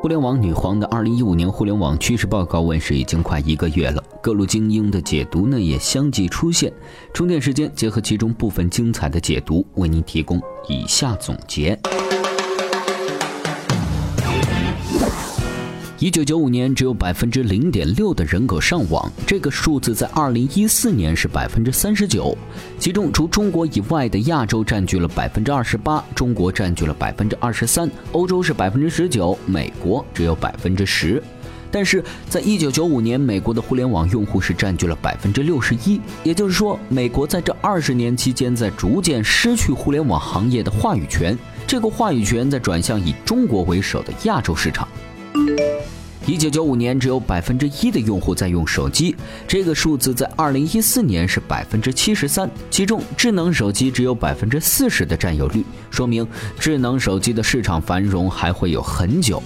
互联网女皇的二零一五年互联网趋势报告问世已经快一个月了，各路精英的解读呢也相继出现。充电时间结合其中部分精彩的解读，为您提供以下总结。一九九五年，只有百分之零点六的人口上网，这个数字在二零一四年是百分之三十九，其中除中国以外的亚洲占据了百分之二十八，中国占据了百分之二十三，欧洲是百分之十九，美国只有百分之十。但是在一九九五年，美国的互联网用户是占据了百分之六十一，也就是说，美国在这二十年期间在逐渐失去互联网行业的话语权，这个话语权在转向以中国为首的亚洲市场。一九九五年，只有百分之一的用户在用手机，这个数字在二零一四年是百分之七十三，其中智能手机只有百分之四十的占有率，说明智能手机的市场繁荣还会有很久。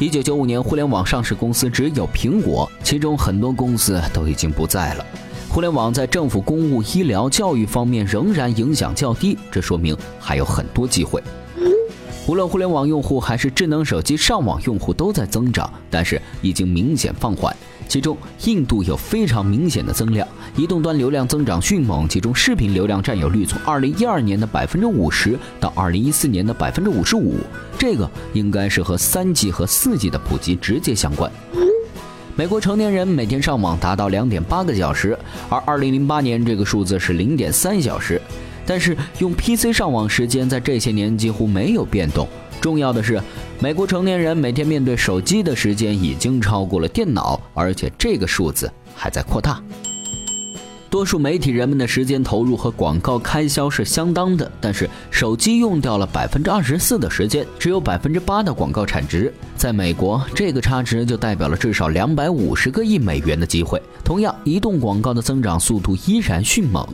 一九九五年，互联网上市公司只有苹果，其中很多公司都已经不在了。互联网在政府、公务、医疗、教育方面仍然影响较低，这说明还有很多机会。无论互联网用户还是智能手机上网用户都在增长，但是已经明显放缓。其中，印度有非常明显的增量，移动端流量增长迅猛，其中视频流量占有率从2012年的百分之五十到2014年的百分之五十五，这个应该是和 3G 和 4G 的普及直接相关。美国成年人每天上网达到2.8个小时，而2008年这个数字是0.3小时。但是用 PC 上网时间在这些年几乎没有变动。重要的是，美国成年人每天面对手机的时间已经超过了电脑，而且这个数字还在扩大。多数媒体人们的时间投入和广告开销是相当的，但是手机用掉了百分之二十四的时间，只有百分之八的广告产值。在美国，这个差值就代表了至少两百五十个亿美元的机会。同样，移动广告的增长速度依然迅猛。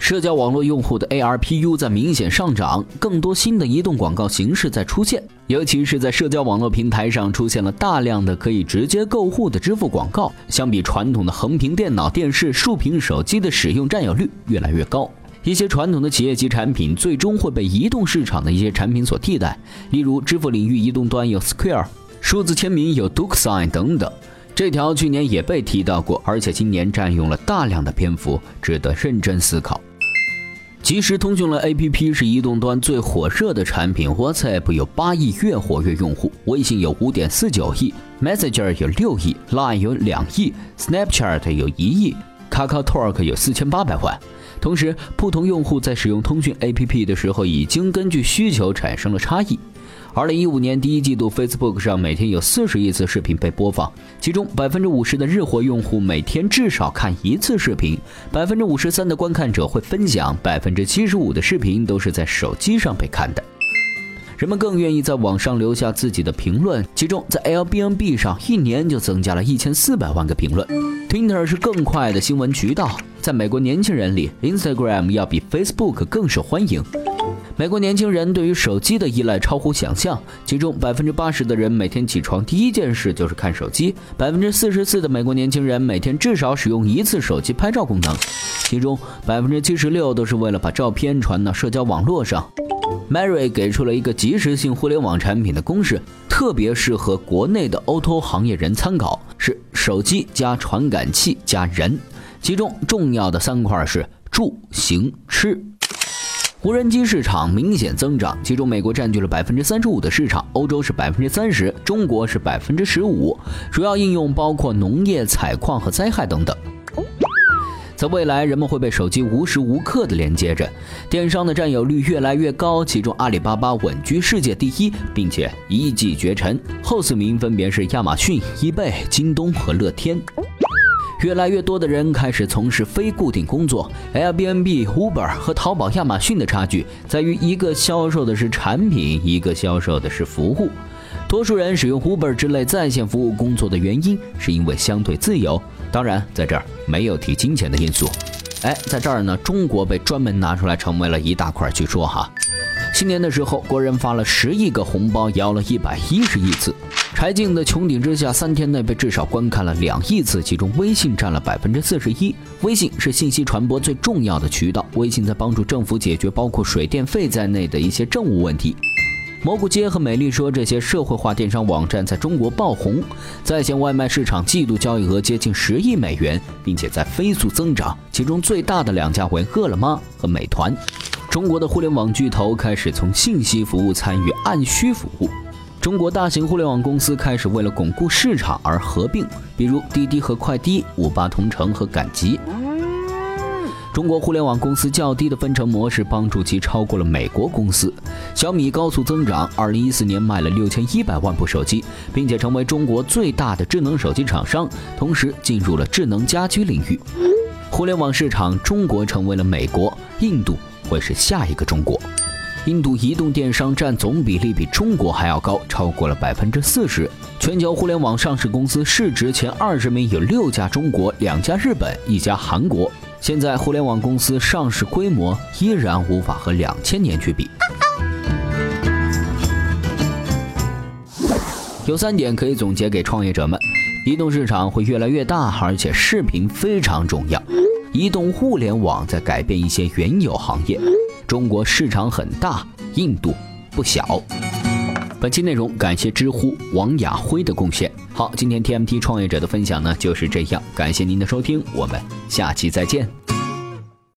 社交网络用户的 ARPU 在明显上涨，更多新的移动广告形式在出现，尤其是在社交网络平台上出现了大量的可以直接购户的支付广告。相比传统的横屏电脑、电视、竖屏手机的使用占有率越来越高，一些传统的企业级产品最终会被移动市场的一些产品所替代。例如，支付领域移动端有 Square，数字签名有 DocuSign 等等。这条去年也被提到过，而且今年占用了大量的篇幅，值得认真思考。即时通讯类 APP 是移动端最火热的产品，WhatsApp 有八亿月活跃用户，微信有五点四九亿，Messenger 有六亿，Line 有两亿，Snapchat 有一亿，KakaoTalk 有四千八百万。同时，不同用户在使用通讯 APP 的时候，已经根据需求产生了差异。二零一五年第一季度，Facebook 上每天有四十亿次视频被播放，其中百分之五十的日活用户每天至少看一次视频，百分之五十三的观看者会分享，百分之七十五的视频都是在手机上被看的。人们更愿意在网上留下自己的评论，其中在 Airbnb 上一年就增加了一千四百万个评论。Twitter 是更快的新闻渠道，在美国年轻人里，Instagram 要比 Facebook 更受欢迎。美国年轻人对于手机的依赖超乎想象，其中百分之八十的人每天起床第一件事就是看手机，百分之四十四的美国年轻人每天至少使用一次手机拍照功能，其中百分之七十六都是为了把照片传到社交网络上。Mary 给出了一个即时性互联网产品的公式，特别适合国内的 Oto 行业人参考，是手机加传感器加人，其中重要的三块是住行吃。无人机市场明显增长，其中美国占据了百分之三十五的市场，欧洲是百分之三十，中国是百分之十五。主要应用包括农业、采矿和灾害等等。在未来，人们会被手机无时无刻的连接着，电商的占有率越来越高，其中阿里巴巴稳居世界第一，并且一骑绝尘，后四名分别是亚马逊、易贝、京东和乐天。越来越多的人开始从事非固定工作。Airbnb、Uber 和淘宝、亚马逊的差距在于，一个销售的是产品，一个销售的是服务。多数人使用 Uber 之类在线服务工作的原因，是因为相对自由。当然，在这儿没有提金钱的因素。哎，在这儿呢，中国被专门拿出来成为了一大块去说哈。新年的时候，国人发了十亿个红包，摇了一百一十亿次。柴静的《穹顶之下》三天内被至少观看了两亿次，其中微信占了百分之四十一。微信是信息传播最重要的渠道，微信在帮助政府解决包括水电费在内的一些政务问题。蘑菇街和美丽说这些社会化电商网站在中国爆红，在线外卖市场季度交易额接近十亿美元，并且在飞速增长。其中最大的两家为饿了么和美团。中国的互联网巨头开始从信息服务参与按需服务。中国大型互联网公司开始为了巩固市场而合并，比如滴滴和快滴、五八同城和赶集。中国互联网公司较低的分成模式帮助其超过了美国公司。小米高速增长，二零一四年卖了六千一百万部手机，并且成为中国最大的智能手机厂商，同时进入了智能家居领域。互联网市场，中国成为了美国，印度会是下一个中国。印度移动电商占总比例比中国还要高，超过了百分之四十。全球互联网上市公司市值前二十名有六家中国，两家日本，一家韩国。现在互联网公司上市规模依然无法和两千年去比。有三点可以总结给创业者们：移动市场会越来越大，而且视频非常重要。移动互联网在改变一些原有行业。中国市场很大，印度不小。本期内容感谢知乎王亚辉的贡献。好，今天 TMT 创业者的分享呢就是这样，感谢您的收听，我们下期再见。